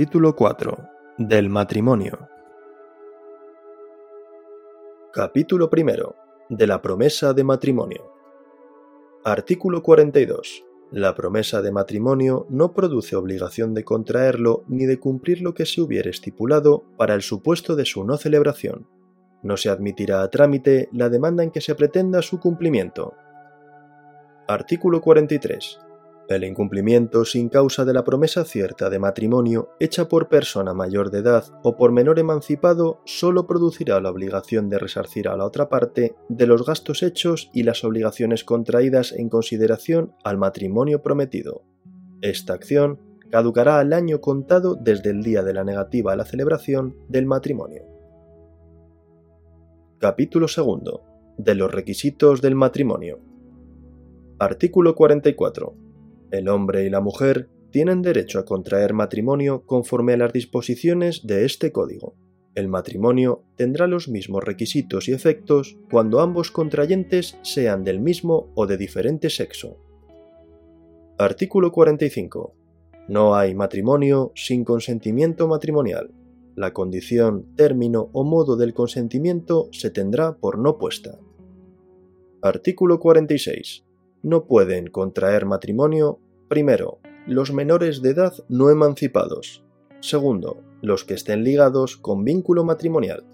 Capítulo 4 del matrimonio Capítulo primero de la promesa de matrimonio Artículo 42 la promesa de matrimonio no produce obligación de contraerlo ni de cumplir lo que se hubiere estipulado para el supuesto de su no celebración. No se admitirá a trámite la demanda en que se pretenda su cumplimiento. Artículo 43. El incumplimiento sin causa de la promesa cierta de matrimonio hecha por persona mayor de edad o por menor emancipado solo producirá la obligación de resarcir a la otra parte de los gastos hechos y las obligaciones contraídas en consideración al matrimonio prometido. Esta acción caducará al año contado desde el día de la negativa a la celebración del matrimonio. Capítulo 2. De los requisitos del matrimonio. Artículo 44 el hombre y la mujer tienen derecho a contraer matrimonio conforme a las disposiciones de este código. El matrimonio tendrá los mismos requisitos y efectos cuando ambos contrayentes sean del mismo o de diferente sexo. Artículo 45. No hay matrimonio sin consentimiento matrimonial. La condición, término o modo del consentimiento se tendrá por no puesta. Artículo 46 no pueden contraer matrimonio, primero, los menores de edad no emancipados, segundo, los que estén ligados con vínculo matrimonial.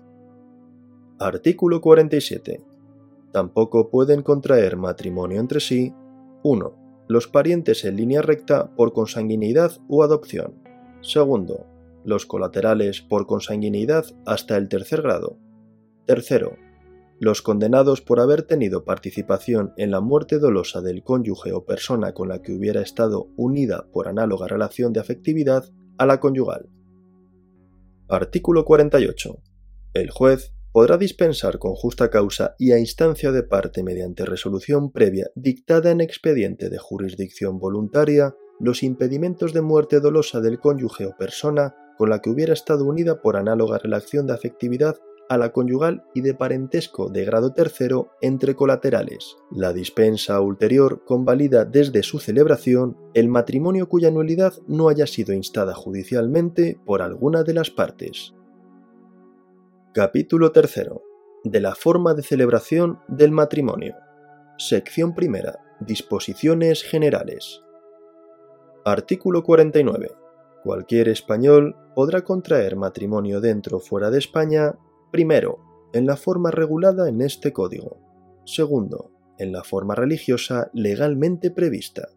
Artículo 47. Tampoco pueden contraer matrimonio entre sí 1. Los parientes en línea recta por consanguinidad o adopción. Segundo, los colaterales por consanguinidad hasta el tercer grado. Tercero, los condenados por haber tenido participación en la muerte dolosa del cónyuge o persona con la que hubiera estado unida por análoga relación de afectividad a la conyugal. Artículo 48. El juez podrá dispensar con justa causa y a instancia de parte mediante resolución previa dictada en expediente de jurisdicción voluntaria los impedimentos de muerte dolosa del cónyuge o persona con la que hubiera estado unida por análoga relación de afectividad a la conyugal y de parentesco de grado tercero entre colaterales. La dispensa ulterior convalida desde su celebración el matrimonio cuya nulidad no haya sido instada judicialmente por alguna de las partes. Capítulo tercero. De la forma de celebración del matrimonio. Sección primera. Disposiciones generales. Artículo 49. Cualquier español podrá contraer matrimonio dentro o fuera de España Primero, en la forma regulada en este código. Segundo, en la forma religiosa legalmente prevista.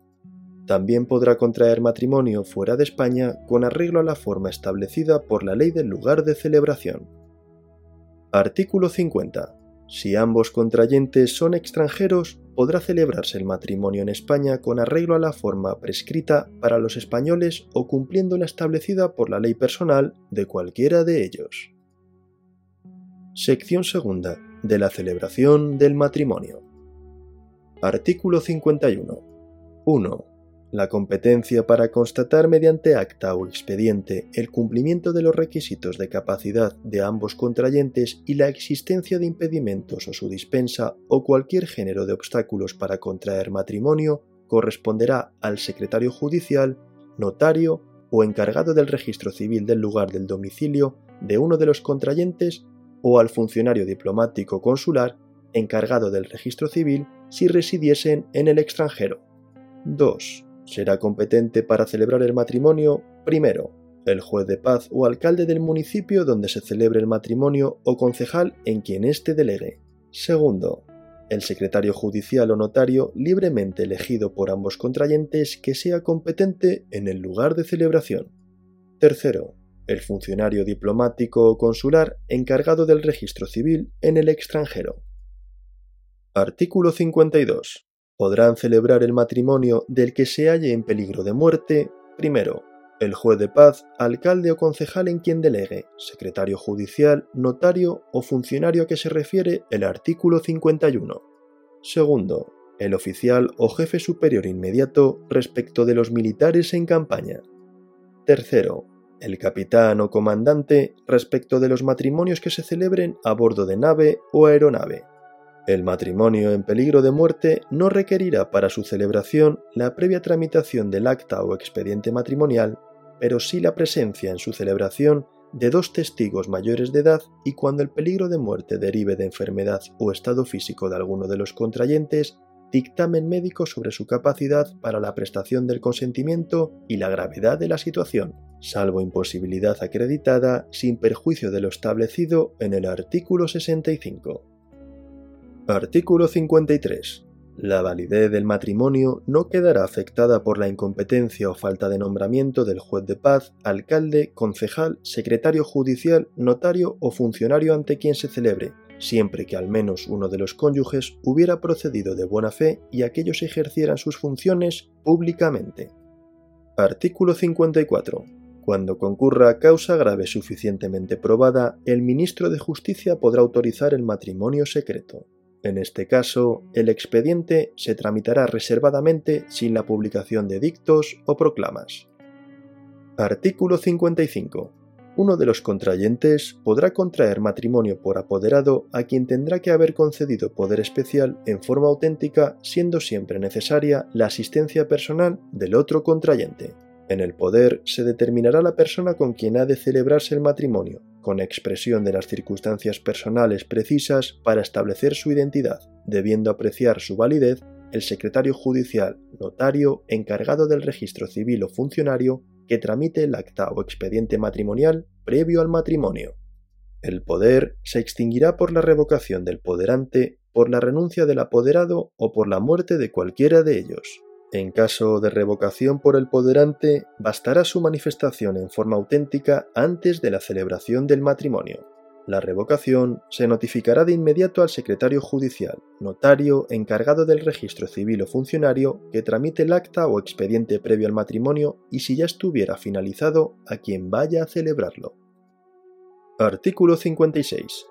También podrá contraer matrimonio fuera de España con arreglo a la forma establecida por la ley del lugar de celebración. Artículo 50. Si ambos contrayentes son extranjeros, podrá celebrarse el matrimonio en España con arreglo a la forma prescrita para los españoles o cumpliendo la establecida por la ley personal de cualquiera de ellos. Sección segunda de la celebración del matrimonio. Artículo 51. 1. La competencia para constatar mediante acta o expediente el cumplimiento de los requisitos de capacidad de ambos contrayentes y la existencia de impedimentos o su dispensa o cualquier género de obstáculos para contraer matrimonio corresponderá al secretario judicial, notario o encargado del registro civil del lugar del domicilio de uno de los contrayentes o al funcionario diplomático consular encargado del registro civil si residiesen en el extranjero. 2. Será competente para celebrar el matrimonio, primero, el juez de paz o alcalde del municipio donde se celebre el matrimonio o concejal en quien éste delegue. Segundo, el secretario judicial o notario libremente elegido por ambos contrayentes que sea competente en el lugar de celebración. Tercero, el funcionario diplomático o consular encargado del registro civil en el extranjero. Artículo 52. Podrán celebrar el matrimonio del que se halle en peligro de muerte, primero, el juez de paz, alcalde o concejal en quien delegue, secretario judicial, notario o funcionario a que se refiere el artículo 51. Segundo, el oficial o jefe superior inmediato respecto de los militares en campaña. Tercero, el capitán o comandante respecto de los matrimonios que se celebren a bordo de nave o aeronave. El matrimonio en peligro de muerte no requerirá para su celebración la previa tramitación del acta o expediente matrimonial pero sí la presencia en su celebración de dos testigos mayores de edad y cuando el peligro de muerte derive de enfermedad o estado físico de alguno de los contrayentes, dictamen médico sobre su capacidad para la prestación del consentimiento y la gravedad de la situación, salvo imposibilidad acreditada sin perjuicio de lo establecido en el artículo 65. Artículo 53. La validez del matrimonio no quedará afectada por la incompetencia o falta de nombramiento del juez de paz, alcalde, concejal, secretario judicial, notario o funcionario ante quien se celebre, siempre que al menos uno de los cónyuges hubiera procedido de buena fe y aquellos ejercieran sus funciones públicamente. Artículo 54. Cuando concurra causa grave suficientemente probada, el ministro de Justicia podrá autorizar el matrimonio secreto. En este caso, el expediente se tramitará reservadamente sin la publicación de dictos o proclamas. Artículo 55. Uno de los contrayentes podrá contraer matrimonio por apoderado a quien tendrá que haber concedido poder especial en forma auténtica, siendo siempre necesaria la asistencia personal del otro contrayente. En el poder se determinará la persona con quien ha de celebrarse el matrimonio, con expresión de las circunstancias personales precisas para establecer su identidad, debiendo apreciar su validez el secretario judicial, notario, encargado del registro civil o funcionario que tramite el acta o expediente matrimonial previo al matrimonio. El poder se extinguirá por la revocación del poderante, por la renuncia del apoderado o por la muerte de cualquiera de ellos. En caso de revocación por el poderante, bastará su manifestación en forma auténtica antes de la celebración del matrimonio. La revocación se notificará de inmediato al secretario judicial, notario, encargado del registro civil o funcionario que tramite el acta o expediente previo al matrimonio y si ya estuviera finalizado a quien vaya a celebrarlo. Artículo 56.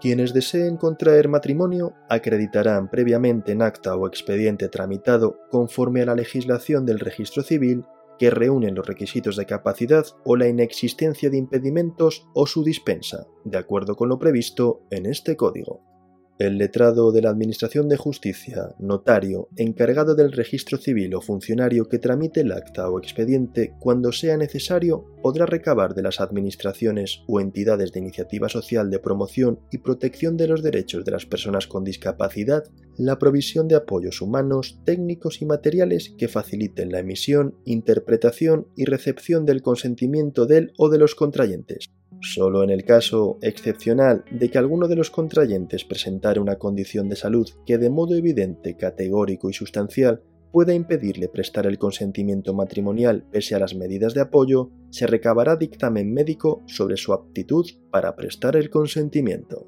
Quienes deseen contraer matrimonio acreditarán previamente en acta o expediente tramitado conforme a la legislación del registro civil que reúnen los requisitos de capacidad o la inexistencia de impedimentos o su dispensa, de acuerdo con lo previsto en este código. El letrado de la Administración de Justicia, notario, encargado del registro civil o funcionario que tramite el acta o expediente cuando sea necesario, podrá recabar de las administraciones o entidades de iniciativa social de promoción y protección de los derechos de las personas con discapacidad la provisión de apoyos humanos, técnicos y materiales que faciliten la emisión, interpretación y recepción del consentimiento del o de los contrayentes Solo en el caso excepcional de que alguno de los contrayentes presentara una condición de salud que de modo evidente, categórico y sustancial pueda impedirle prestar el consentimiento matrimonial pese a las medidas de apoyo, se recabará dictamen médico sobre su aptitud para prestar el consentimiento.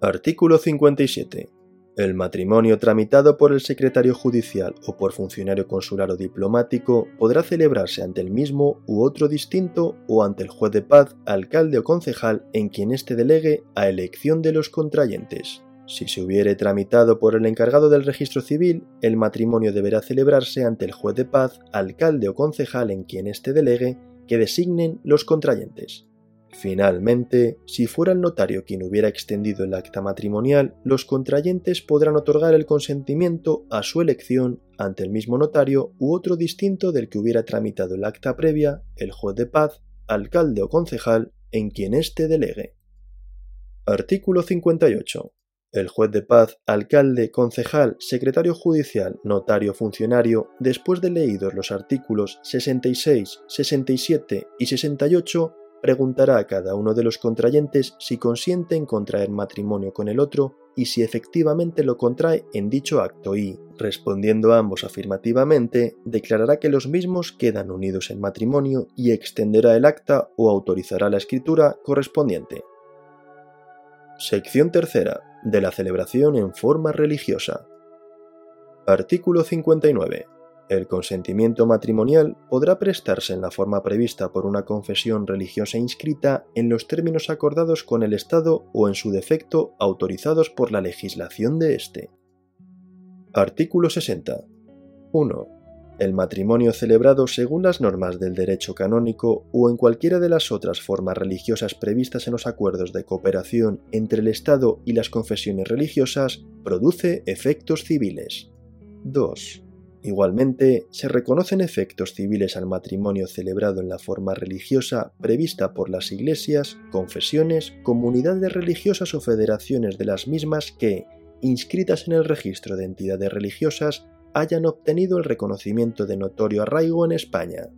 Artículo 57. El matrimonio tramitado por el secretario judicial o por funcionario consular o diplomático podrá celebrarse ante el mismo u otro distinto o ante el juez de paz, alcalde o concejal en quien éste delegue a elección de los contrayentes. Si se hubiere tramitado por el encargado del registro civil, el matrimonio deberá celebrarse ante el juez de paz, alcalde o concejal en quien éste delegue que designen los contrayentes. Finalmente, si fuera el notario quien hubiera extendido el acta matrimonial, los contrayentes podrán otorgar el consentimiento a su elección ante el mismo notario u otro distinto del que hubiera tramitado el acta previa, el juez de paz, alcalde o concejal en quien éste delegue. Artículo 58. El juez de paz, alcalde, concejal, secretario judicial, notario funcionario, después de leídos los artículos 66, 67 y 68, preguntará a cada uno de los contrayentes si consiente en contraer matrimonio con el otro y si efectivamente lo contrae en dicho acto y, respondiendo ambos afirmativamente, declarará que los mismos quedan unidos en matrimonio y extenderá el acta o autorizará la escritura correspondiente. Sección tercera. De la celebración en forma religiosa. Artículo 59. El consentimiento matrimonial podrá prestarse en la forma prevista por una confesión religiosa inscrita en los términos acordados con el Estado o en su defecto autorizados por la legislación de éste. Artículo 60. 1. El matrimonio celebrado según las normas del derecho canónico o en cualquiera de las otras formas religiosas previstas en los acuerdos de cooperación entre el Estado y las confesiones religiosas produce efectos civiles. 2 Igualmente, se reconocen efectos civiles al matrimonio celebrado en la forma religiosa prevista por las iglesias, confesiones, comunidades religiosas o federaciones de las mismas que, inscritas en el registro de entidades religiosas, hayan obtenido el reconocimiento de notorio arraigo en España.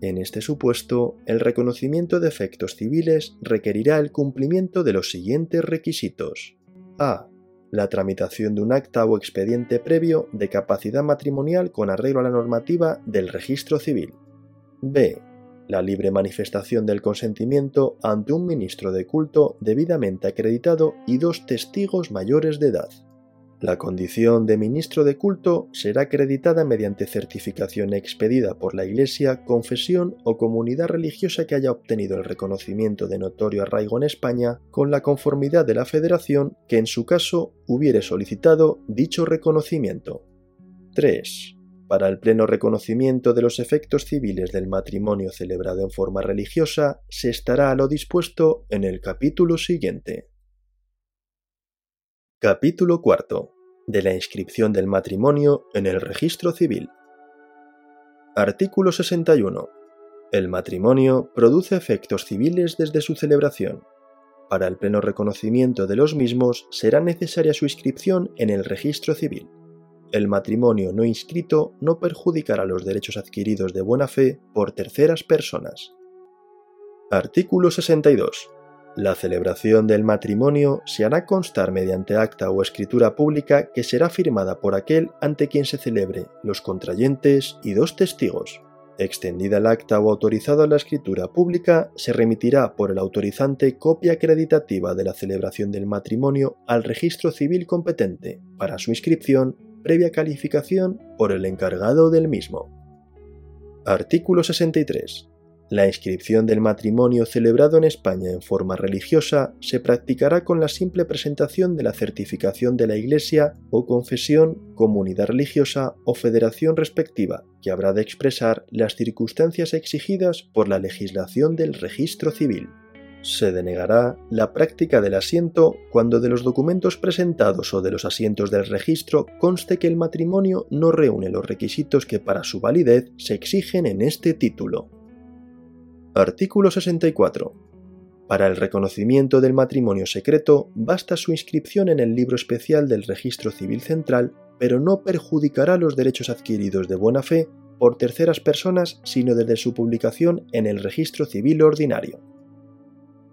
En este supuesto, el reconocimiento de efectos civiles requerirá el cumplimiento de los siguientes requisitos. A la tramitación de un acta o expediente previo de capacidad matrimonial con arreglo a la normativa del registro civil. B. La libre manifestación del consentimiento ante un ministro de culto debidamente acreditado y dos testigos mayores de edad. La condición de ministro de culto será acreditada mediante certificación expedida por la Iglesia, confesión o comunidad religiosa que haya obtenido el reconocimiento de notorio arraigo en España con la conformidad de la Federación que en su caso hubiere solicitado dicho reconocimiento. 3. Para el pleno reconocimiento de los efectos civiles del matrimonio celebrado en forma religiosa, se estará a lo dispuesto en el capítulo siguiente. Capítulo IV de la inscripción del matrimonio en el registro civil. Artículo 61. El matrimonio produce efectos civiles desde su celebración. Para el pleno reconocimiento de los mismos será necesaria su inscripción en el registro civil. El matrimonio no inscrito no perjudicará los derechos adquiridos de buena fe por terceras personas. Artículo 62. La celebración del matrimonio se hará constar mediante acta o escritura pública que será firmada por aquel ante quien se celebre, los contrayentes y dos testigos. Extendida el acta o autorizada la escritura pública, se remitirá por el autorizante copia acreditativa de la celebración del matrimonio al registro civil competente para su inscripción previa calificación por el encargado del mismo. Artículo 63. La inscripción del matrimonio celebrado en España en forma religiosa se practicará con la simple presentación de la certificación de la Iglesia o confesión, comunidad religiosa o federación respectiva, que habrá de expresar las circunstancias exigidas por la legislación del registro civil. Se denegará la práctica del asiento cuando de los documentos presentados o de los asientos del registro conste que el matrimonio no reúne los requisitos que para su validez se exigen en este título. Artículo 64. Para el reconocimiento del matrimonio secreto basta su inscripción en el libro especial del Registro Civil Central, pero no perjudicará los derechos adquiridos de buena fe por terceras personas sino desde su publicación en el Registro Civil Ordinario.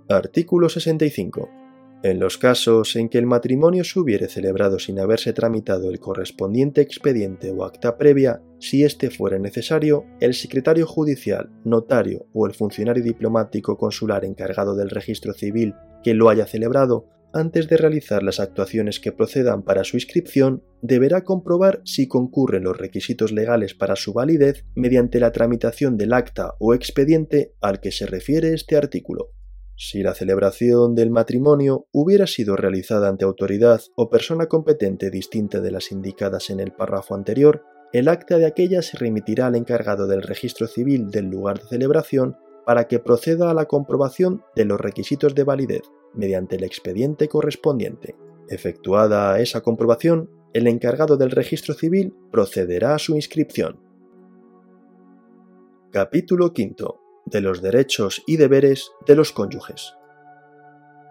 Artículo 65. En los casos en que el matrimonio se hubiere celebrado sin haberse tramitado el correspondiente expediente o acta previa, si éste fuere necesario, el secretario judicial, notario o el funcionario diplomático consular encargado del registro civil que lo haya celebrado, antes de realizar las actuaciones que procedan para su inscripción, deberá comprobar si concurren los requisitos legales para su validez mediante la tramitación del acta o expediente al que se refiere este artículo. Si la celebración del matrimonio hubiera sido realizada ante autoridad o persona competente distinta de las indicadas en el párrafo anterior, el acta de aquella se remitirá al encargado del registro civil del lugar de celebración para que proceda a la comprobación de los requisitos de validez mediante el expediente correspondiente. Efectuada esa comprobación, el encargado del registro civil procederá a su inscripción. Capítulo V de los derechos y deberes de los cónyuges.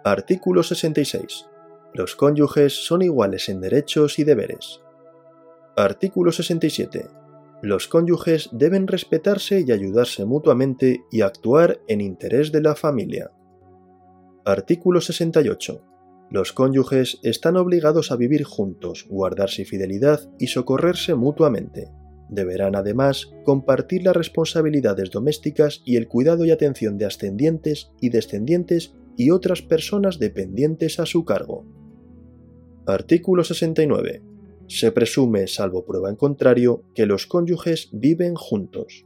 Artículo 66. Los cónyuges son iguales en derechos y deberes. Artículo 67. Los cónyuges deben respetarse y ayudarse mutuamente y actuar en interés de la familia. Artículo 68. Los cónyuges están obligados a vivir juntos, guardarse fidelidad y socorrerse mutuamente. Deberán además compartir las responsabilidades domésticas y el cuidado y atención de ascendientes y descendientes y otras personas dependientes a su cargo. Artículo 69. Se presume, salvo prueba en contrario, que los cónyuges viven juntos.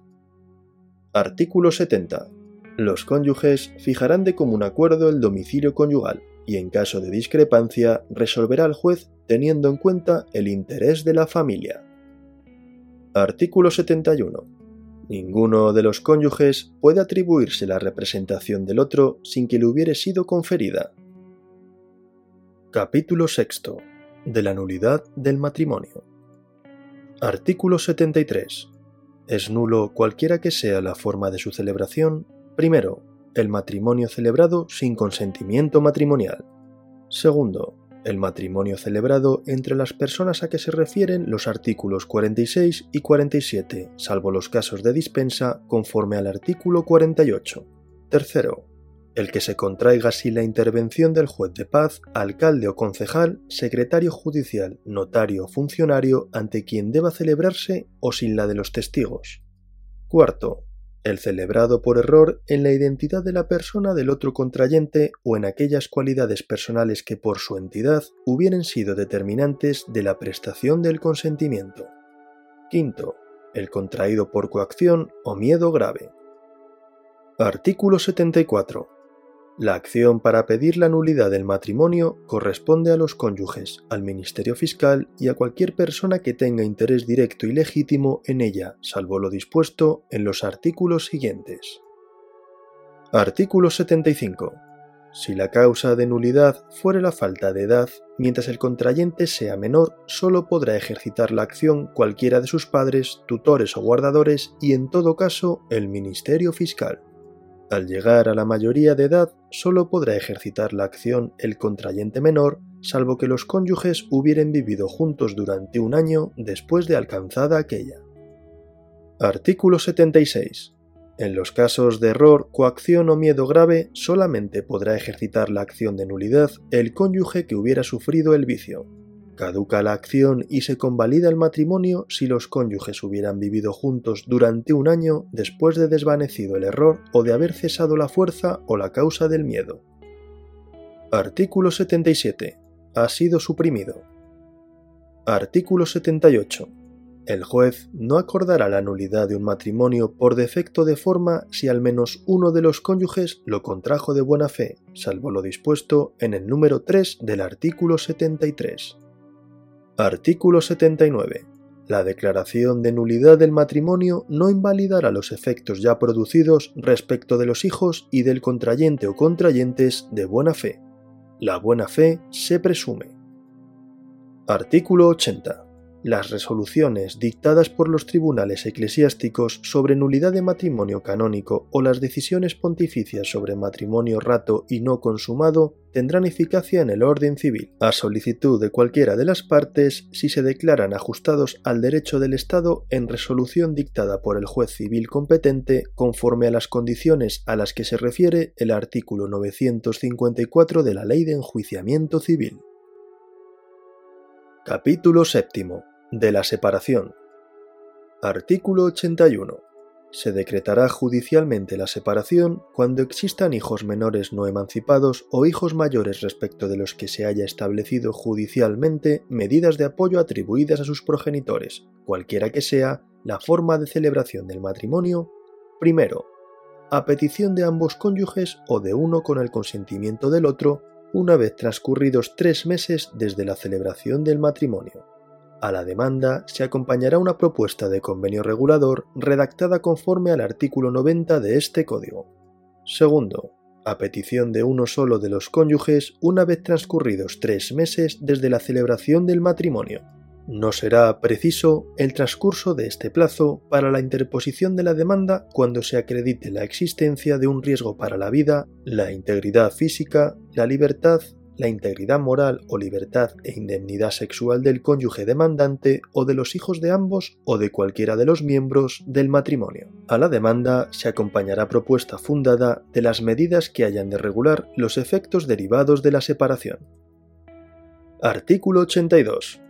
Artículo 70. Los cónyuges fijarán de común acuerdo el domicilio conyugal y en caso de discrepancia resolverá el juez teniendo en cuenta el interés de la familia. Artículo 71. Ninguno de los cónyuges puede atribuirse la representación del otro sin que le hubiere sido conferida. Capítulo VI. De la nulidad del matrimonio. Artículo 73. Es nulo cualquiera que sea la forma de su celebración. Primero, el matrimonio celebrado sin consentimiento matrimonial. Segundo, el matrimonio celebrado entre las personas a que se refieren los artículos 46 y 47, salvo los casos de dispensa, conforme al artículo 48. Tercero, el que se contraiga sin la intervención del juez de paz, alcalde o concejal, secretario judicial, notario o funcionario ante quien deba celebrarse o sin la de los testigos. Cuarto, el celebrado por error en la identidad de la persona del otro contrayente o en aquellas cualidades personales que por su entidad hubieran sido determinantes de la prestación del consentimiento. Quinto, el contraído por coacción o miedo grave. Artículo 74. La acción para pedir la nulidad del matrimonio corresponde a los cónyuges, al Ministerio Fiscal y a cualquier persona que tenga interés directo y legítimo en ella, salvo lo dispuesto en los artículos siguientes. Artículo 75. Si la causa de nulidad fuere la falta de edad, mientras el contrayente sea menor, solo podrá ejercitar la acción cualquiera de sus padres, tutores o guardadores y en todo caso el Ministerio Fiscal. Al llegar a la mayoría de edad, solo podrá ejercitar la acción el contrayente menor, salvo que los cónyuges hubieran vivido juntos durante un año después de alcanzada aquella. Artículo 76. En los casos de error, coacción o miedo grave, solamente podrá ejercitar la acción de nulidad el cónyuge que hubiera sufrido el vicio. Caduca la acción y se convalida el matrimonio si los cónyuges hubieran vivido juntos durante un año después de desvanecido el error o de haber cesado la fuerza o la causa del miedo. Artículo 77. Ha sido suprimido. Artículo 78. El juez no acordará la nulidad de un matrimonio por defecto de forma si al menos uno de los cónyuges lo contrajo de buena fe, salvo lo dispuesto en el número 3 del artículo 73. Artículo 79. La declaración de nulidad del matrimonio no invalidará los efectos ya producidos respecto de los hijos y del contrayente o contrayentes de buena fe. La buena fe se presume. Artículo 80 las resoluciones dictadas por los tribunales eclesiásticos sobre nulidad de matrimonio canónico o las decisiones pontificias sobre matrimonio rato y no consumado tendrán eficacia en el orden civil, a solicitud de cualquiera de las partes si se declaran ajustados al derecho del Estado en resolución dictada por el juez civil competente conforme a las condiciones a las que se refiere el artículo 954 de la Ley de Enjuiciamiento Civil. Capítulo séptimo de la separación. Artículo 81. Se decretará judicialmente la separación cuando existan hijos menores no emancipados o hijos mayores respecto de los que se haya establecido judicialmente medidas de apoyo atribuidas a sus progenitores, cualquiera que sea la forma de celebración del matrimonio, primero, a petición de ambos cónyuges o de uno con el consentimiento del otro, una vez transcurridos tres meses desde la celebración del matrimonio. A la demanda se acompañará una propuesta de convenio regulador redactada conforme al artículo 90 de este código. Segundo, a petición de uno solo de los cónyuges una vez transcurridos tres meses desde la celebración del matrimonio. No será preciso el transcurso de este plazo para la interposición de la demanda cuando se acredite la existencia de un riesgo para la vida, la integridad física, la libertad la integridad moral o libertad e indemnidad sexual del cónyuge demandante o de los hijos de ambos o de cualquiera de los miembros del matrimonio. A la demanda se acompañará propuesta fundada de las medidas que hayan de regular los efectos derivados de la separación. Artículo 82.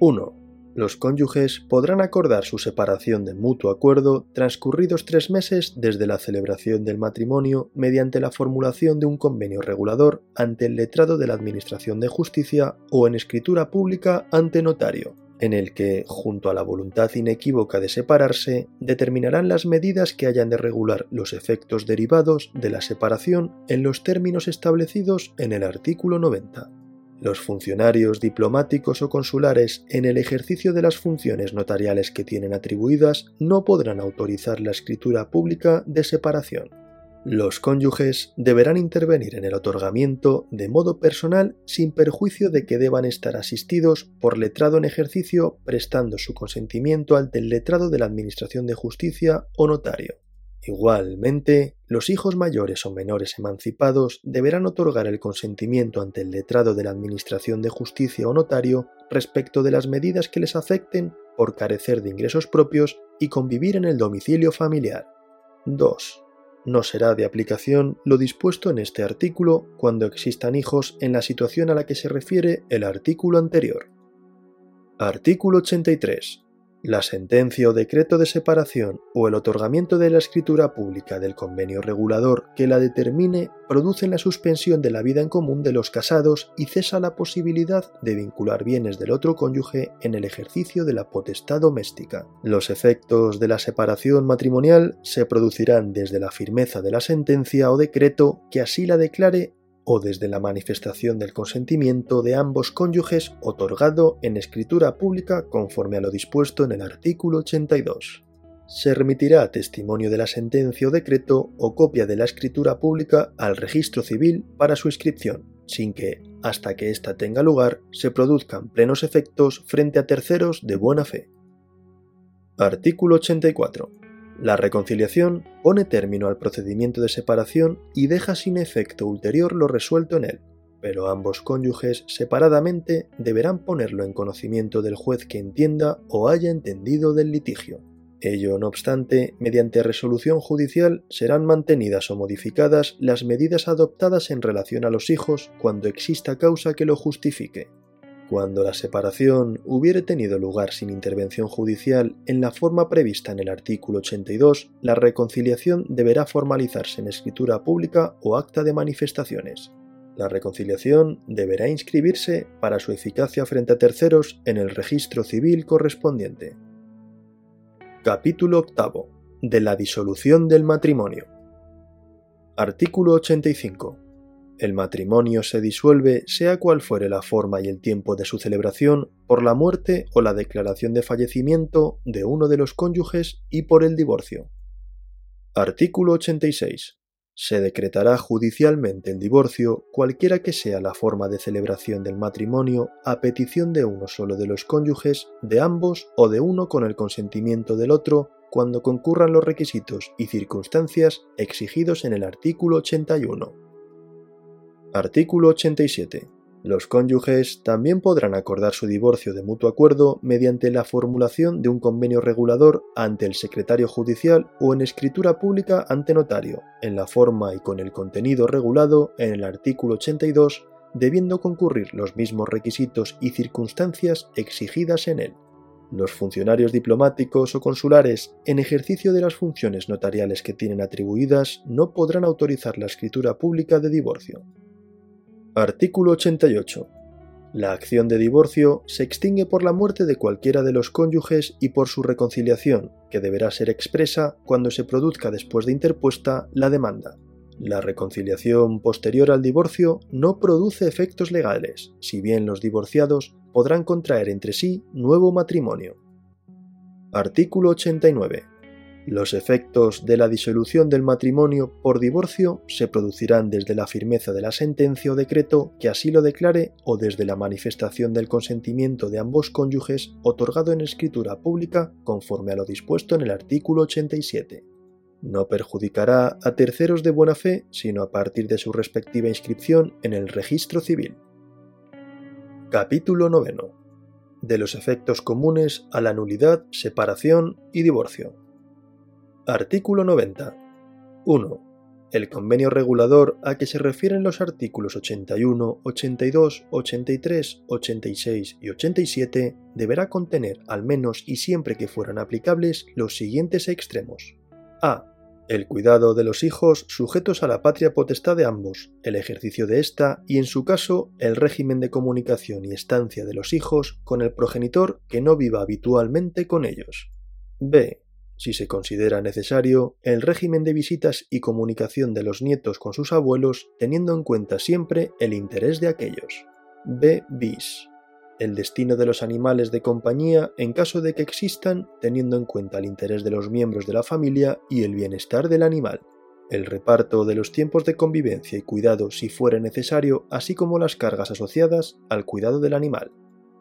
1 los cónyuges podrán acordar su separación de mutuo acuerdo transcurridos tres meses desde la celebración del matrimonio mediante la formulación de un convenio regulador ante el letrado de la Administración de Justicia o en escritura pública ante notario, en el que, junto a la voluntad inequívoca de separarse, determinarán las medidas que hayan de regular los efectos derivados de la separación en los términos establecidos en el artículo 90. Los funcionarios diplomáticos o consulares en el ejercicio de las funciones notariales que tienen atribuidas no podrán autorizar la escritura pública de separación. Los cónyuges deberán intervenir en el otorgamiento de modo personal sin perjuicio de que deban estar asistidos por letrado en ejercicio prestando su consentimiento ante el letrado de la Administración de Justicia o notario. Igualmente, los hijos mayores o menores emancipados deberán otorgar el consentimiento ante el letrado de la Administración de Justicia o notario respecto de las medidas que les afecten por carecer de ingresos propios y convivir en el domicilio familiar. 2 no será de aplicación lo dispuesto en este artículo cuando existan hijos en la situación a la que se refiere el artículo anterior. Artículo 83. La sentencia o decreto de separación o el otorgamiento de la escritura pública del convenio regulador que la determine producen la suspensión de la vida en común de los casados y cesa la posibilidad de vincular bienes del otro cónyuge en el ejercicio de la potestad doméstica. Los efectos de la separación matrimonial se producirán desde la firmeza de la sentencia o decreto que así la declare o desde la manifestación del consentimiento de ambos cónyuges otorgado en escritura pública conforme a lo dispuesto en el artículo 82. Se remitirá testimonio de la sentencia o decreto o copia de la escritura pública al registro civil para su inscripción, sin que, hasta que ésta tenga lugar, se produzcan plenos efectos frente a terceros de buena fe. Artículo 84. La reconciliación pone término al procedimiento de separación y deja sin efecto ulterior lo resuelto en él, pero ambos cónyuges separadamente deberán ponerlo en conocimiento del juez que entienda o haya entendido del litigio. Ello, no obstante, mediante resolución judicial serán mantenidas o modificadas las medidas adoptadas en relación a los hijos cuando exista causa que lo justifique. Cuando la separación hubiere tenido lugar sin intervención judicial en la forma prevista en el artículo 82, la reconciliación deberá formalizarse en escritura pública o acta de manifestaciones. La reconciliación deberá inscribirse para su eficacia frente a terceros en el registro civil correspondiente. Capítulo octavo de la disolución del matrimonio. Artículo 85. El matrimonio se disuelve sea cual fuere la forma y el tiempo de su celebración por la muerte o la declaración de fallecimiento de uno de los cónyuges y por el divorcio. Artículo 86. Se decretará judicialmente el divorcio, cualquiera que sea la forma de celebración del matrimonio, a petición de uno solo de los cónyuges, de ambos o de uno con el consentimiento del otro, cuando concurran los requisitos y circunstancias exigidos en el artículo 81. Artículo 87. Los cónyuges también podrán acordar su divorcio de mutuo acuerdo mediante la formulación de un convenio regulador ante el secretario judicial o en escritura pública ante notario, en la forma y con el contenido regulado en el artículo 82, debiendo concurrir los mismos requisitos y circunstancias exigidas en él. Los funcionarios diplomáticos o consulares, en ejercicio de las funciones notariales que tienen atribuidas, no podrán autorizar la escritura pública de divorcio. Artículo 88. La acción de divorcio se extingue por la muerte de cualquiera de los cónyuges y por su reconciliación, que deberá ser expresa cuando se produzca después de interpuesta la demanda. La reconciliación posterior al divorcio no produce efectos legales, si bien los divorciados podrán contraer entre sí nuevo matrimonio. Artículo 89. Los efectos de la disolución del matrimonio por divorcio se producirán desde la firmeza de la sentencia o decreto que así lo declare o desde la manifestación del consentimiento de ambos cónyuges otorgado en escritura pública conforme a lo dispuesto en el artículo 87. No perjudicará a terceros de buena fe, sino a partir de su respectiva inscripción en el registro civil. Capítulo 9. De los efectos comunes a la nulidad, separación y divorcio. Artículo 90. 1. El convenio regulador a que se refieren los artículos 81, 82, 83, 86 y 87 deberá contener, al menos y siempre que fueran aplicables, los siguientes extremos. A. El cuidado de los hijos sujetos a la patria potestad de ambos, el ejercicio de ésta y, en su caso, el régimen de comunicación y estancia de los hijos con el progenitor que no viva habitualmente con ellos. B si se considera necesario, el régimen de visitas y comunicación de los nietos con sus abuelos teniendo en cuenta siempre el interés de aquellos. B. Bis. El destino de los animales de compañía en caso de que existan teniendo en cuenta el interés de los miembros de la familia y el bienestar del animal. el reparto de los tiempos de convivencia y cuidado si fuere necesario, así como las cargas asociadas al cuidado del animal.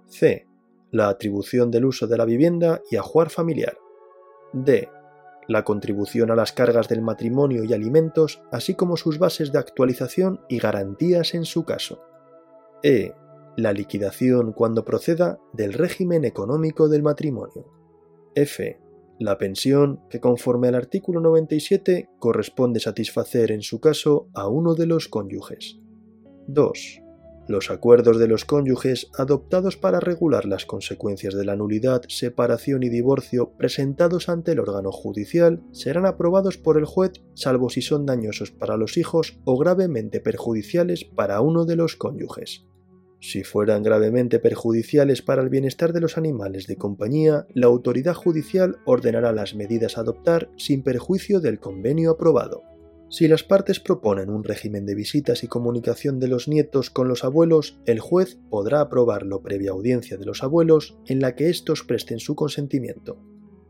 C. La atribución del uso de la vivienda y ajuar familiar. D. La contribución a las cargas del matrimonio y alimentos, así como sus bases de actualización y garantías en su caso. E. La liquidación cuando proceda del régimen económico del matrimonio. F la pensión que conforme al artículo 97 corresponde satisfacer en su caso a uno de los cónyuges. 2. Los acuerdos de los cónyuges adoptados para regular las consecuencias de la nulidad, separación y divorcio presentados ante el órgano judicial serán aprobados por el juez salvo si son dañosos para los hijos o gravemente perjudiciales para uno de los cónyuges. Si fueran gravemente perjudiciales para el bienestar de los animales de compañía, la autoridad judicial ordenará las medidas a adoptar sin perjuicio del convenio aprobado. Si las partes proponen un régimen de visitas y comunicación de los nietos con los abuelos, el juez podrá aprobarlo previa audiencia de los abuelos en la que éstos presten su consentimiento.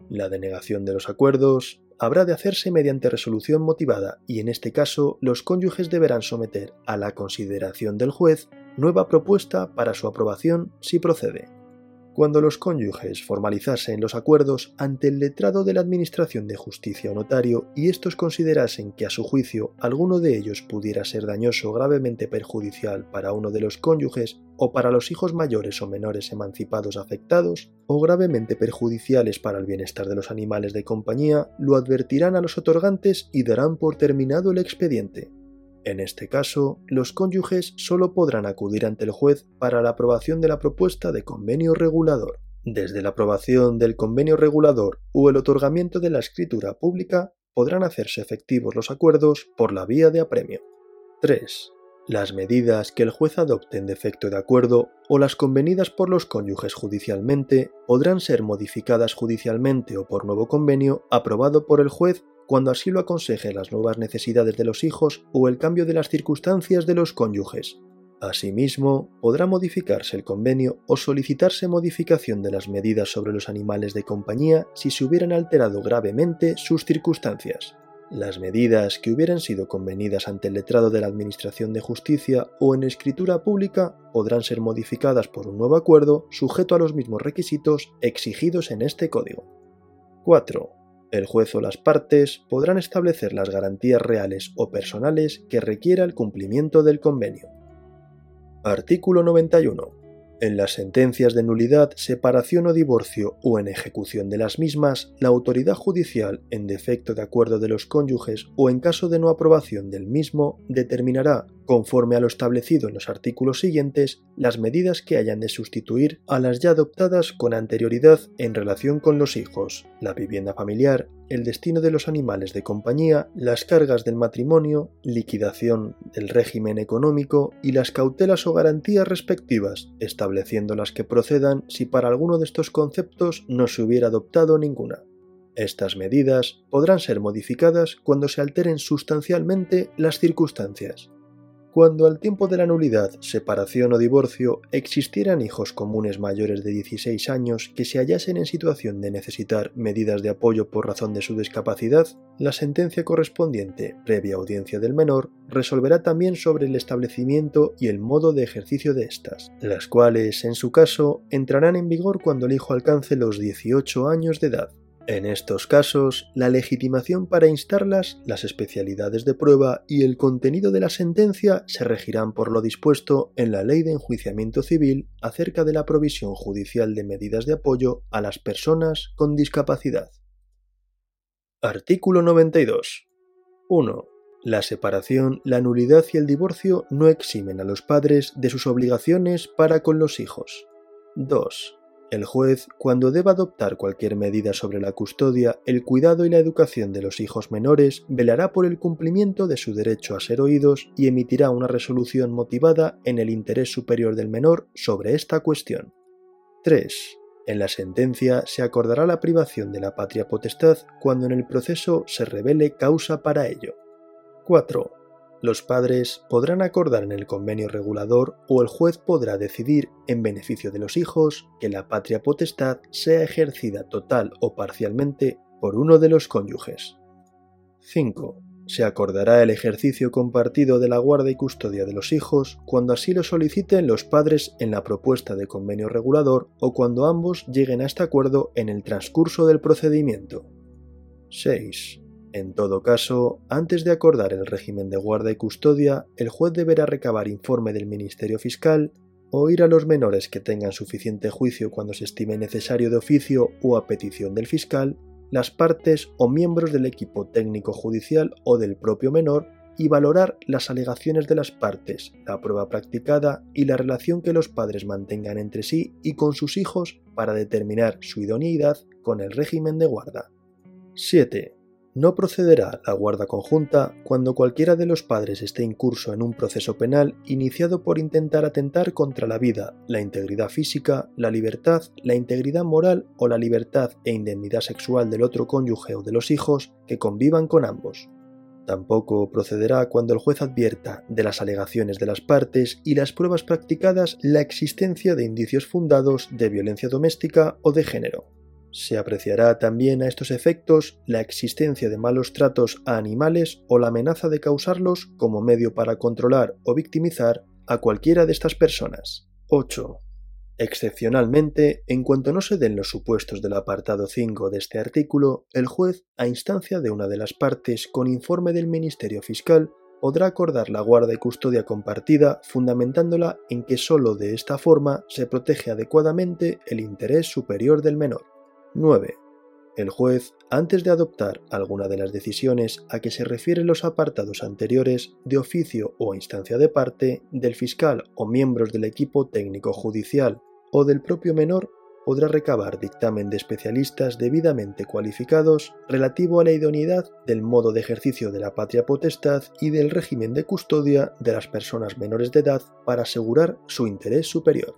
La denegación de los acuerdos habrá de hacerse mediante resolución motivada y en este caso los cónyuges deberán someter a la consideración del juez nueva propuesta para su aprobación si procede. Cuando los cónyuges formalizasen los acuerdos ante el letrado de la Administración de Justicia o notario y estos considerasen que a su juicio alguno de ellos pudiera ser dañoso o gravemente perjudicial para uno de los cónyuges o para los hijos mayores o menores emancipados afectados, o gravemente perjudiciales para el bienestar de los animales de compañía, lo advertirán a los otorgantes y darán por terminado el expediente. En este caso, los cónyuges solo podrán acudir ante el juez para la aprobación de la propuesta de convenio regulador. Desde la aprobación del convenio regulador o el otorgamiento de la escritura pública podrán hacerse efectivos los acuerdos por la vía de apremio. 3. Las medidas que el juez adopte en defecto de acuerdo o las convenidas por los cónyuges judicialmente podrán ser modificadas judicialmente o por nuevo convenio aprobado por el juez cuando así lo aconseje las nuevas necesidades de los hijos o el cambio de las circunstancias de los cónyuges. Asimismo, podrá modificarse el convenio o solicitarse modificación de las medidas sobre los animales de compañía si se hubieran alterado gravemente sus circunstancias. Las medidas que hubieran sido convenidas ante el letrado de la Administración de Justicia o en escritura pública podrán ser modificadas por un nuevo acuerdo sujeto a los mismos requisitos exigidos en este código. 4. El juez o las partes podrán establecer las garantías reales o personales que requiera el cumplimiento del convenio. Artículo 91. En las sentencias de nulidad, separación o divorcio o en ejecución de las mismas, la autoridad judicial, en defecto de acuerdo de los cónyuges o en caso de no aprobación del mismo, determinará, conforme a lo establecido en los artículos siguientes, las medidas que hayan de sustituir a las ya adoptadas con anterioridad en relación con los hijos, la vivienda familiar, el destino de los animales de compañía, las cargas del matrimonio, liquidación del régimen económico y las cautelas o garantías respectivas, estableciendo las que procedan si para alguno de estos conceptos no se hubiera adoptado ninguna. Estas medidas podrán ser modificadas cuando se alteren sustancialmente las circunstancias. Cuando al tiempo de la nulidad, separación o divorcio existieran hijos comunes mayores de 16 años que se hallasen en situación de necesitar medidas de apoyo por razón de su discapacidad, la sentencia correspondiente, previa audiencia del menor, resolverá también sobre el establecimiento y el modo de ejercicio de estas, las cuales, en su caso, entrarán en vigor cuando el hijo alcance los 18 años de edad. En estos casos, la legitimación para instarlas, las especialidades de prueba y el contenido de la sentencia se regirán por lo dispuesto en la Ley de Enjuiciamiento Civil acerca de la provisión judicial de medidas de apoyo a las personas con discapacidad. Artículo 92. 1. La separación, la nulidad y el divorcio no eximen a los padres de sus obligaciones para con los hijos. 2. El juez, cuando deba adoptar cualquier medida sobre la custodia, el cuidado y la educación de los hijos menores, velará por el cumplimiento de su derecho a ser oídos y emitirá una resolución motivada en el interés superior del menor sobre esta cuestión. 3. En la sentencia se acordará la privación de la patria potestad cuando en el proceso se revele causa para ello. 4. Los padres podrán acordar en el convenio regulador o el juez podrá decidir, en beneficio de los hijos, que la patria potestad sea ejercida total o parcialmente por uno de los cónyuges. 5. se acordará el ejercicio compartido de la guarda y custodia de los hijos cuando así lo soliciten los padres en la propuesta de convenio regulador o cuando ambos lleguen a este acuerdo en el transcurso del procedimiento. 6. En todo caso, antes de acordar el régimen de guarda y custodia, el juez deberá recabar informe del Ministerio Fiscal, oír a los menores que tengan suficiente juicio cuando se estime necesario de oficio o a petición del fiscal, las partes o miembros del equipo técnico judicial o del propio menor y valorar las alegaciones de las partes, la prueba practicada y la relación que los padres mantengan entre sí y con sus hijos para determinar su idoneidad con el régimen de guarda. 7. No procederá la guarda conjunta cuando cualquiera de los padres esté incurso en un proceso penal iniciado por intentar atentar contra la vida, la integridad física, la libertad, la integridad moral o la libertad e indemnidad sexual del otro cónyuge o de los hijos que convivan con ambos. Tampoco procederá cuando el juez advierta de las alegaciones de las partes y las pruebas practicadas la existencia de indicios fundados de violencia doméstica o de género. Se apreciará también a estos efectos la existencia de malos tratos a animales o la amenaza de causarlos como medio para controlar o victimizar a cualquiera de estas personas. 8. Excepcionalmente, en cuanto no se den los supuestos del apartado 5 de este artículo, el juez, a instancia de una de las partes con informe del Ministerio Fiscal, podrá acordar la guarda y custodia compartida fundamentándola en que sólo de esta forma se protege adecuadamente el interés superior del menor. 9. El juez, antes de adoptar alguna de las decisiones a que se refieren los apartados anteriores, de oficio o instancia de parte, del fiscal o miembros del equipo técnico judicial o del propio menor, podrá recabar dictamen de especialistas debidamente cualificados relativo a la idoneidad del modo de ejercicio de la patria potestad y del régimen de custodia de las personas menores de edad para asegurar su interés superior.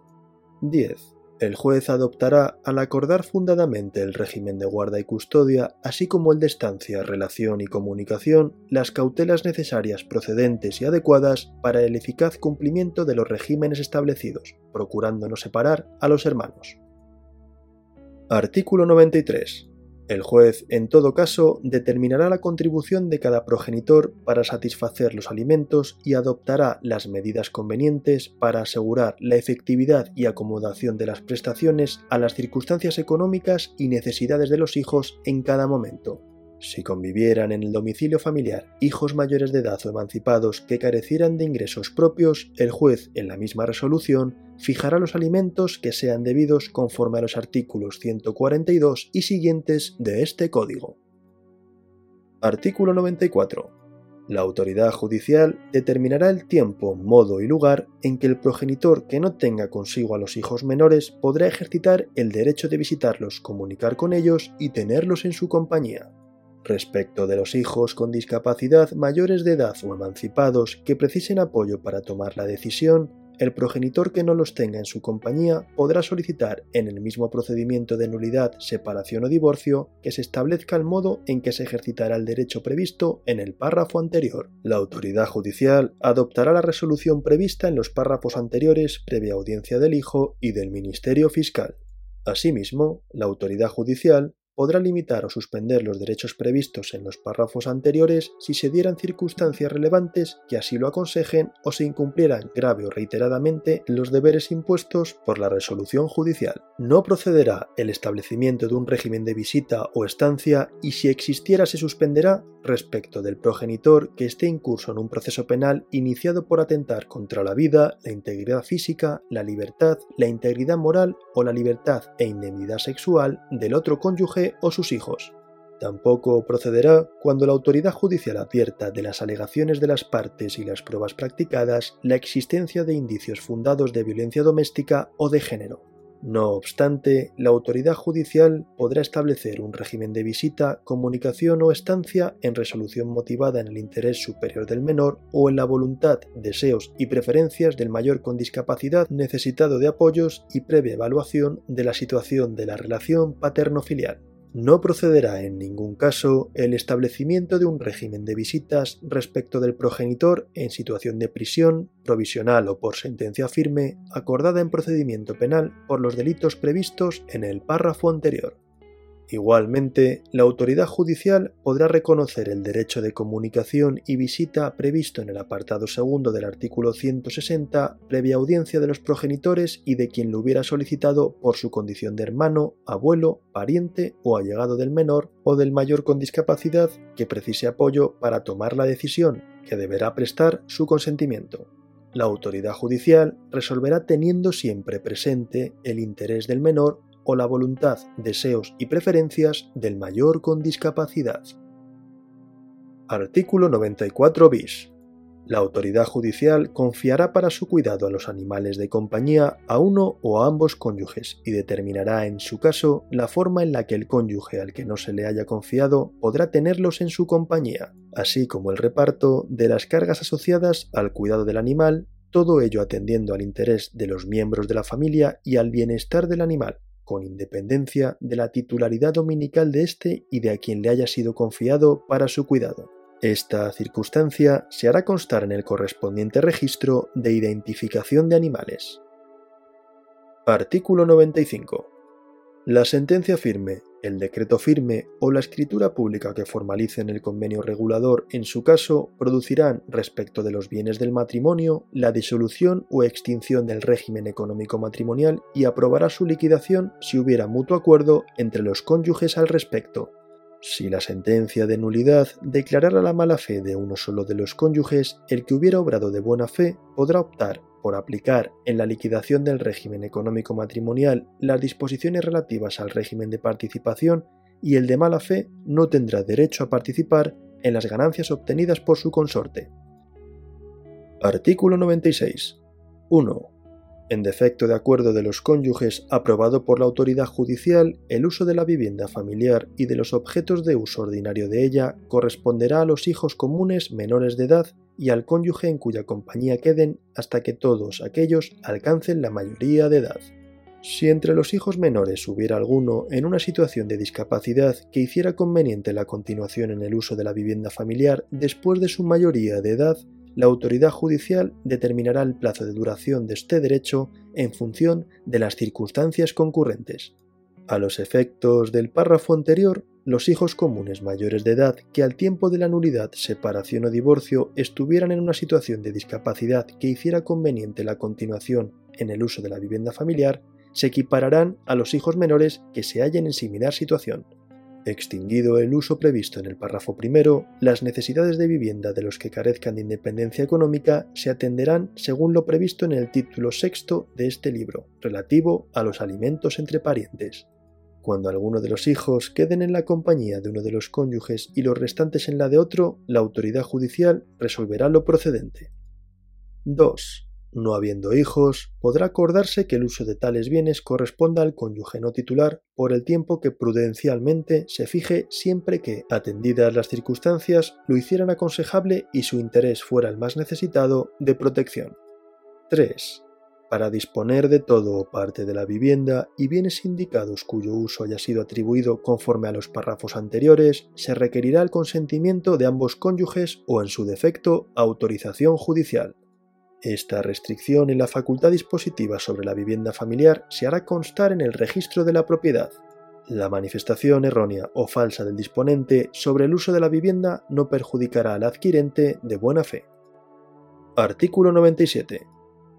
10 el juez adoptará, al acordar fundadamente el régimen de guarda y custodia, así como el de estancia, relación y comunicación, las cautelas necesarias procedentes y adecuadas para el eficaz cumplimiento de los regímenes establecidos, procurando no separar a los hermanos. Artículo 93. El juez, en todo caso, determinará la contribución de cada progenitor para satisfacer los alimentos y adoptará las medidas convenientes para asegurar la efectividad y acomodación de las prestaciones a las circunstancias económicas y necesidades de los hijos en cada momento. Si convivieran en el domicilio familiar hijos mayores de edad o emancipados que carecieran de ingresos propios, el juez, en la misma resolución, fijará los alimentos que sean debidos conforme a los artículos 142 y siguientes de este Código. Artículo 94. La autoridad judicial determinará el tiempo, modo y lugar en que el progenitor que no tenga consigo a los hijos menores podrá ejercitar el derecho de visitarlos, comunicar con ellos y tenerlos en su compañía. Respecto de los hijos con discapacidad mayores de edad o emancipados que precisen apoyo para tomar la decisión, el progenitor que no los tenga en su compañía podrá solicitar en el mismo procedimiento de nulidad, separación o divorcio que se establezca el modo en que se ejercitará el derecho previsto en el párrafo anterior. La autoridad judicial adoptará la resolución prevista en los párrafos anteriores previa audiencia del hijo y del Ministerio Fiscal. Asimismo, la autoridad judicial podrá limitar o suspender los derechos previstos en los párrafos anteriores si se dieran circunstancias relevantes que así lo aconsejen o se incumplieran grave o reiteradamente los deberes impuestos por la resolución judicial. No procederá el establecimiento de un régimen de visita o estancia y si existiera se suspenderá respecto del progenitor que esté incurso en un proceso penal iniciado por atentar contra la vida, la integridad física, la libertad, la integridad moral o la libertad e indemnidad sexual del otro cónyuge o sus hijos. Tampoco procederá cuando la autoridad judicial advierta de las alegaciones de las partes y las pruebas practicadas la existencia de indicios fundados de violencia doméstica o de género. No obstante, la autoridad judicial podrá establecer un régimen de visita, comunicación o estancia en resolución motivada en el interés superior del menor o en la voluntad, deseos y preferencias del mayor con discapacidad necesitado de apoyos y previa evaluación de la situación de la relación paterno-filial no procederá en ningún caso el establecimiento de un régimen de visitas respecto del progenitor en situación de prisión, provisional o por sentencia firme, acordada en procedimiento penal por los delitos previstos en el párrafo anterior. Igualmente, la autoridad judicial podrá reconocer el derecho de comunicación y visita previsto en el apartado segundo del artículo 160 previa audiencia de los progenitores y de quien lo hubiera solicitado por su condición de hermano, abuelo, pariente o allegado del menor o del mayor con discapacidad que precise apoyo para tomar la decisión, que deberá prestar su consentimiento. La autoridad judicial resolverá teniendo siempre presente el interés del menor o la voluntad, deseos y preferencias del mayor con discapacidad. Artículo 94 bis. La autoridad judicial confiará para su cuidado a los animales de compañía a uno o a ambos cónyuges y determinará en su caso la forma en la que el cónyuge al que no se le haya confiado podrá tenerlos en su compañía, así como el reparto de las cargas asociadas al cuidado del animal, todo ello atendiendo al interés de los miembros de la familia y al bienestar del animal, con independencia de la titularidad dominical de éste y de a quien le haya sido confiado para su cuidado. Esta circunstancia se hará constar en el correspondiente registro de identificación de animales. Artículo 95. La sentencia firme el decreto firme o la escritura pública que formalicen el convenio regulador en su caso producirán, respecto de los bienes del matrimonio, la disolución o extinción del régimen económico matrimonial y aprobará su liquidación si hubiera mutuo acuerdo entre los cónyuges al respecto. Si la sentencia de nulidad declarara la mala fe de uno solo de los cónyuges, el que hubiera obrado de buena fe podrá optar por aplicar en la liquidación del régimen económico matrimonial las disposiciones relativas al régimen de participación y el de mala fe no tendrá derecho a participar en las ganancias obtenidas por su consorte. Artículo 96. 1 en defecto de acuerdo de los cónyuges aprobado por la autoridad judicial, el uso de la vivienda familiar y de los objetos de uso ordinario de ella corresponderá a los hijos comunes menores de edad y al cónyuge en cuya compañía queden hasta que todos aquellos alcancen la mayoría de edad. Si entre los hijos menores hubiera alguno en una situación de discapacidad que hiciera conveniente la continuación en el uso de la vivienda familiar después de su mayoría de edad, la autoridad judicial determinará el plazo de duración de este derecho en función de las circunstancias concurrentes. A los efectos del párrafo anterior, los hijos comunes mayores de edad que al tiempo de la nulidad, separación o divorcio estuvieran en una situación de discapacidad que hiciera conveniente la continuación en el uso de la vivienda familiar, se equipararán a los hijos menores que se hallen en similar situación. Extinguido el uso previsto en el párrafo primero, las necesidades de vivienda de los que carezcan de independencia económica se atenderán según lo previsto en el título sexto de este libro, relativo a los alimentos entre parientes. Cuando alguno de los hijos queden en la compañía de uno de los cónyuges y los restantes en la de otro, la autoridad judicial resolverá lo procedente. 2. No habiendo hijos, podrá acordarse que el uso de tales bienes corresponda al cónyuge no titular por el tiempo que prudencialmente se fije siempre que, atendidas las circunstancias, lo hicieran aconsejable y su interés fuera el más necesitado de protección. 3. Para disponer de todo o parte de la vivienda y bienes indicados cuyo uso haya sido atribuido conforme a los párrafos anteriores, se requerirá el consentimiento de ambos cónyuges o, en su defecto, autorización judicial. Esta restricción en la facultad dispositiva sobre la vivienda familiar se hará constar en el registro de la propiedad. La manifestación errónea o falsa del disponente sobre el uso de la vivienda no perjudicará al adquirente de buena fe. Artículo 97.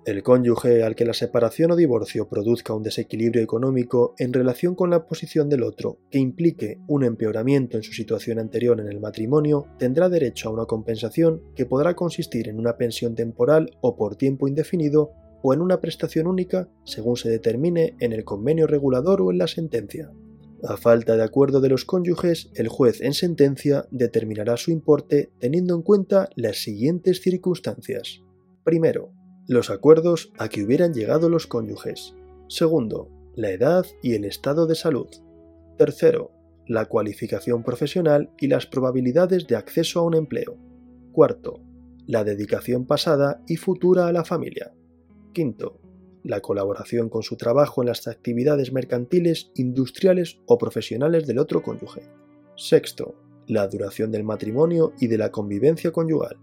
El cónyuge al que la separación o divorcio produzca un desequilibrio económico en relación con la posición del otro que implique un empeoramiento en su situación anterior en el matrimonio tendrá derecho a una compensación que podrá consistir en una pensión temporal o por tiempo indefinido o en una prestación única según se determine en el convenio regulador o en la sentencia. A falta de acuerdo de los cónyuges, el juez en sentencia determinará su importe teniendo en cuenta las siguientes circunstancias. Primero, los acuerdos a que hubieran llegado los cónyuges. Segundo, la edad y el estado de salud. Tercero, la cualificación profesional y las probabilidades de acceso a un empleo. Cuarto, la dedicación pasada y futura a la familia. Quinto, la colaboración con su trabajo en las actividades mercantiles, industriales o profesionales del otro cónyuge. Sexto, la duración del matrimonio y de la convivencia conyugal.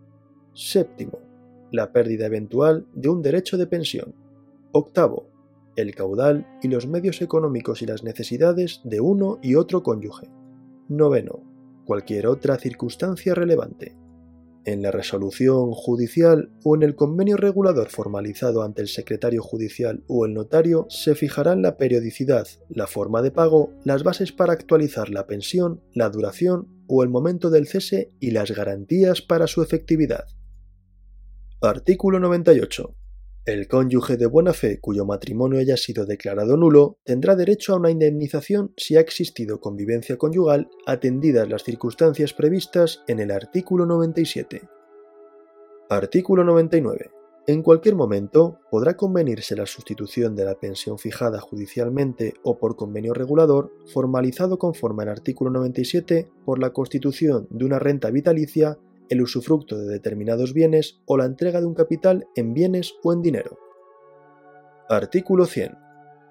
Séptimo, la pérdida eventual de un derecho de pensión. Octavo, el caudal y los medios económicos y las necesidades de uno y otro cónyuge. Noveno. Cualquier otra circunstancia relevante. En la resolución judicial o en el convenio regulador formalizado ante el secretario judicial o el notario se fijarán la periodicidad, la forma de pago, las bases para actualizar la pensión, la duración o el momento del cese y las garantías para su efectividad. Artículo 98. El cónyuge de buena fe cuyo matrimonio haya sido declarado nulo tendrá derecho a una indemnización si ha existido convivencia conyugal atendidas las circunstancias previstas en el artículo 97. Artículo 99. En cualquier momento podrá convenirse la sustitución de la pensión fijada judicialmente o por convenio regulador, formalizado conforme al artículo 97 por la constitución de una renta vitalicia el usufructo de determinados bienes o la entrega de un capital en bienes o en dinero. Artículo 100.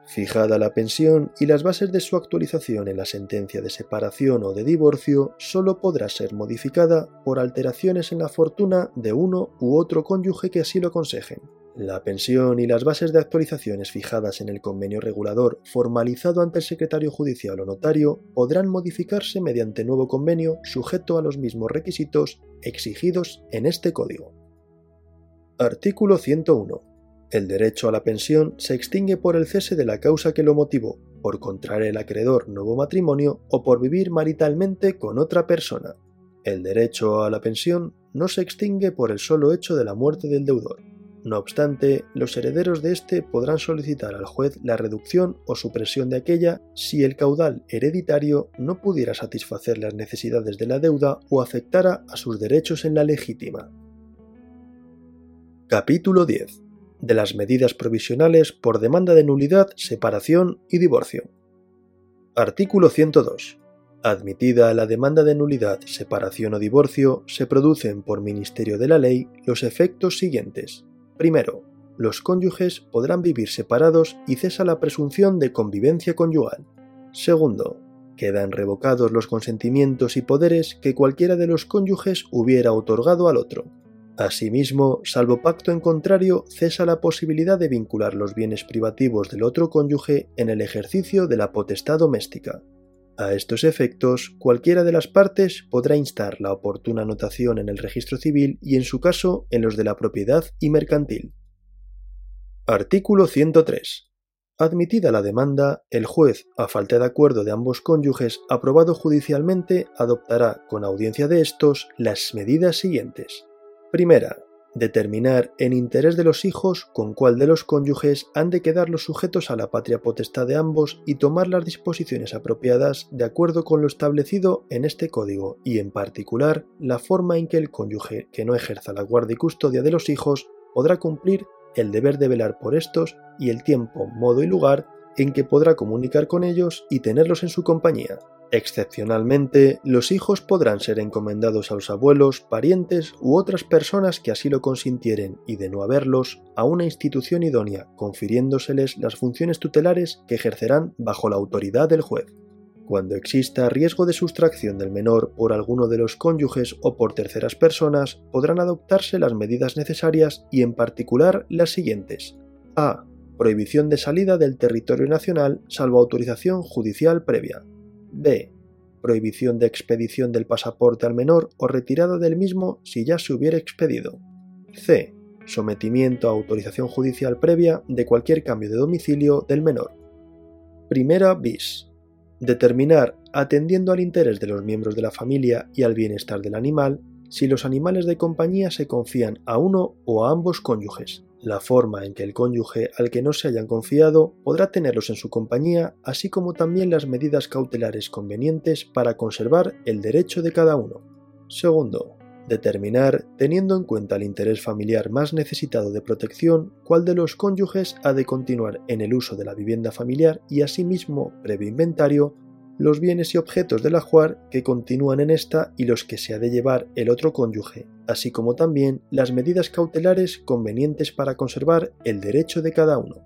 Fijada la pensión y las bases de su actualización en la sentencia de separación o de divorcio, sólo podrá ser modificada por alteraciones en la fortuna de uno u otro cónyuge que así lo aconsejen. La pensión y las bases de actualizaciones fijadas en el convenio regulador formalizado ante el secretario judicial o notario podrán modificarse mediante nuevo convenio sujeto a los mismos requisitos exigidos en este código. Artículo 101. El derecho a la pensión se extingue por el cese de la causa que lo motivó, por contraer el acreedor nuevo matrimonio o por vivir maritalmente con otra persona. El derecho a la pensión no se extingue por el solo hecho de la muerte del deudor. No obstante, los herederos de éste podrán solicitar al juez la reducción o supresión de aquella si el caudal hereditario no pudiera satisfacer las necesidades de la deuda o afectara a sus derechos en la legítima. Capítulo 10. De las medidas provisionales por demanda de nulidad, separación y divorcio. Artículo 102. Admitida la demanda de nulidad, separación o divorcio, se producen por Ministerio de la Ley los efectos siguientes. Primero, los cónyuges podrán vivir separados y cesa la presunción de convivencia conyugal. Segundo, quedan revocados los consentimientos y poderes que cualquiera de los cónyuges hubiera otorgado al otro. Asimismo, salvo pacto en contrario, cesa la posibilidad de vincular los bienes privativos del otro cónyuge en el ejercicio de la potestad doméstica. A estos efectos, cualquiera de las partes podrá instar la oportuna anotación en el registro civil y en su caso en los de la propiedad y mercantil. Artículo 103. Admitida la demanda, el juez, a falta de acuerdo de ambos cónyuges aprobado judicialmente, adoptará, con audiencia de estos, las medidas siguientes. Primera, determinar en interés de los hijos con cuál de los cónyuges han de quedar los sujetos a la patria potestad de ambos y tomar las disposiciones apropiadas de acuerdo con lo establecido en este código y en particular la forma en que el cónyuge que no ejerza la guardia y custodia de los hijos podrá cumplir el deber de velar por estos y el tiempo, modo y lugar en que podrá comunicar con ellos y tenerlos en su compañía. Excepcionalmente, los hijos podrán ser encomendados a los abuelos, parientes u otras personas que así lo consintieren y de no haberlos, a una institución idónea, confiriéndoseles las funciones tutelares que ejercerán bajo la autoridad del juez. Cuando exista riesgo de sustracción del menor por alguno de los cónyuges o por terceras personas, podrán adoptarse las medidas necesarias y en particular las siguientes. A. Prohibición de salida del territorio nacional salvo autorización judicial previa. B. Prohibición de expedición del pasaporte al menor o retirada del mismo si ya se hubiera expedido. C. Sometimiento a autorización judicial previa de cualquier cambio de domicilio del menor. Primera bis. Determinar, atendiendo al interés de los miembros de la familia y al bienestar del animal, si los animales de compañía se confían a uno o a ambos cónyuges, la forma en que el cónyuge al que no se hayan confiado podrá tenerlos en su compañía, así como también las medidas cautelares convenientes para conservar el derecho de cada uno. Segundo, determinar, teniendo en cuenta el interés familiar más necesitado de protección, cuál de los cónyuges ha de continuar en el uso de la vivienda familiar y asimismo, previo inventario, los bienes y objetos del ajuar que continúan en esta y los que se ha de llevar el otro cónyuge, así como también las medidas cautelares convenientes para conservar el derecho de cada uno.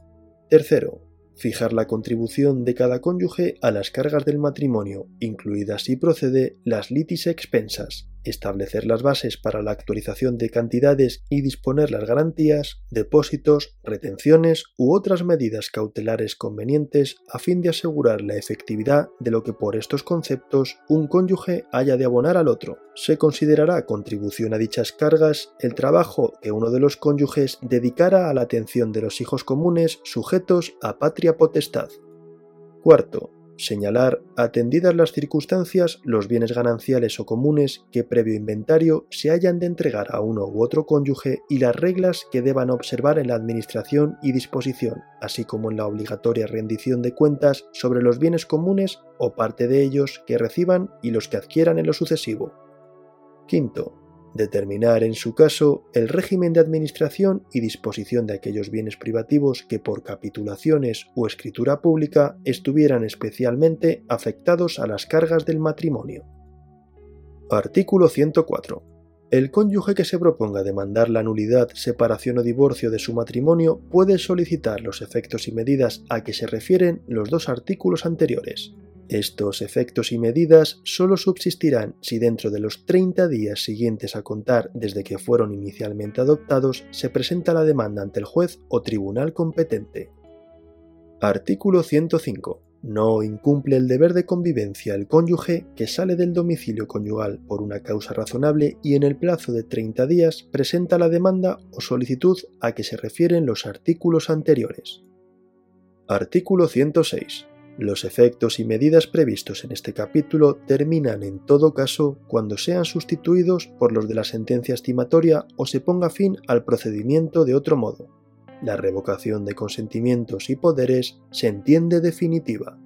Tercero, fijar la contribución de cada cónyuge a las cargas del matrimonio, incluidas si procede las litis expensas, establecer las bases para la actualización de cantidades y disponer las garantías, depósitos, retenciones u otras medidas cautelares convenientes a fin de asegurar la efectividad de lo que por estos conceptos un cónyuge haya de abonar al otro. Se considerará contribución a dichas cargas el trabajo que uno de los cónyuges dedicara a la atención de los hijos comunes sujetos a patria potestad. Cuarto, señalar, atendidas las circunstancias, los bienes gananciales o comunes que previo inventario se hayan de entregar a uno u otro cónyuge y las reglas que deban observar en la administración y disposición, así como en la obligatoria rendición de cuentas sobre los bienes comunes o parte de ellos que reciban y los que adquieran en lo sucesivo. Quinto, determinar en su caso el régimen de administración y disposición de aquellos bienes privativos que por capitulaciones o escritura pública estuvieran especialmente afectados a las cargas del matrimonio. Artículo 104. El cónyuge que se proponga demandar la nulidad, separación o divorcio de su matrimonio puede solicitar los efectos y medidas a que se refieren los dos artículos anteriores, estos efectos y medidas solo subsistirán si dentro de los 30 días siguientes a contar desde que fueron inicialmente adoptados se presenta la demanda ante el juez o tribunal competente. Artículo 105. No incumple el deber de convivencia el cónyuge que sale del domicilio conyugal por una causa razonable y en el plazo de 30 días presenta la demanda o solicitud a que se refieren los artículos anteriores. Artículo 106. Los efectos y medidas previstos en este capítulo terminan en todo caso cuando sean sustituidos por los de la sentencia estimatoria o se ponga fin al procedimiento de otro modo. La revocación de consentimientos y poderes se entiende definitiva.